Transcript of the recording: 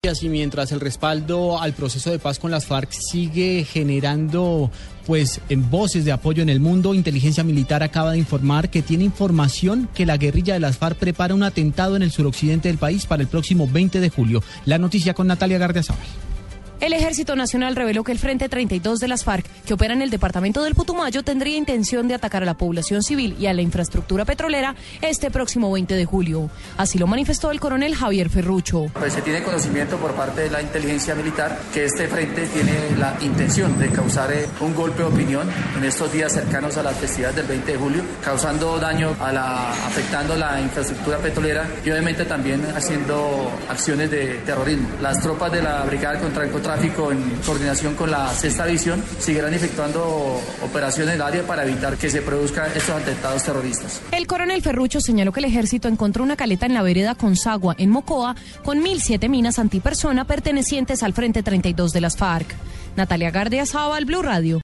Y mientras el respaldo al proceso de paz con las FARC sigue generando pues en voces de apoyo en el mundo, inteligencia militar acaba de informar que tiene información que la guerrilla de las FARC prepara un atentado en el suroccidente del país para el próximo 20 de julio. La noticia con Natalia Gardiazabal. El Ejército Nacional reveló que el Frente 32 de las FARC, que opera en el departamento del Putumayo, tendría intención de atacar a la población civil y a la infraestructura petrolera este próximo 20 de julio. Así lo manifestó el coronel Javier Ferrucho. Pues se tiene conocimiento por parte de la inteligencia militar que este frente tiene la intención de causar eh, un golpe de opinión en estos días cercanos a las festividades del 20 de julio, causando daño a la, afectando la infraestructura petrolera y obviamente también haciendo acciones de terrorismo. Las tropas de la Brigada contra el tráfico en coordinación con la sexta división seguirán efectuando operaciones en área para evitar que se produzcan estos atentados terroristas. El coronel Ferrucho señaló que el ejército encontró una caleta en la vereda Consagua, en Mocoa, con 1.007 minas antipersona pertenecientes al Frente 32 de las FARC. Natalia Gardia Sábal, Blue Radio.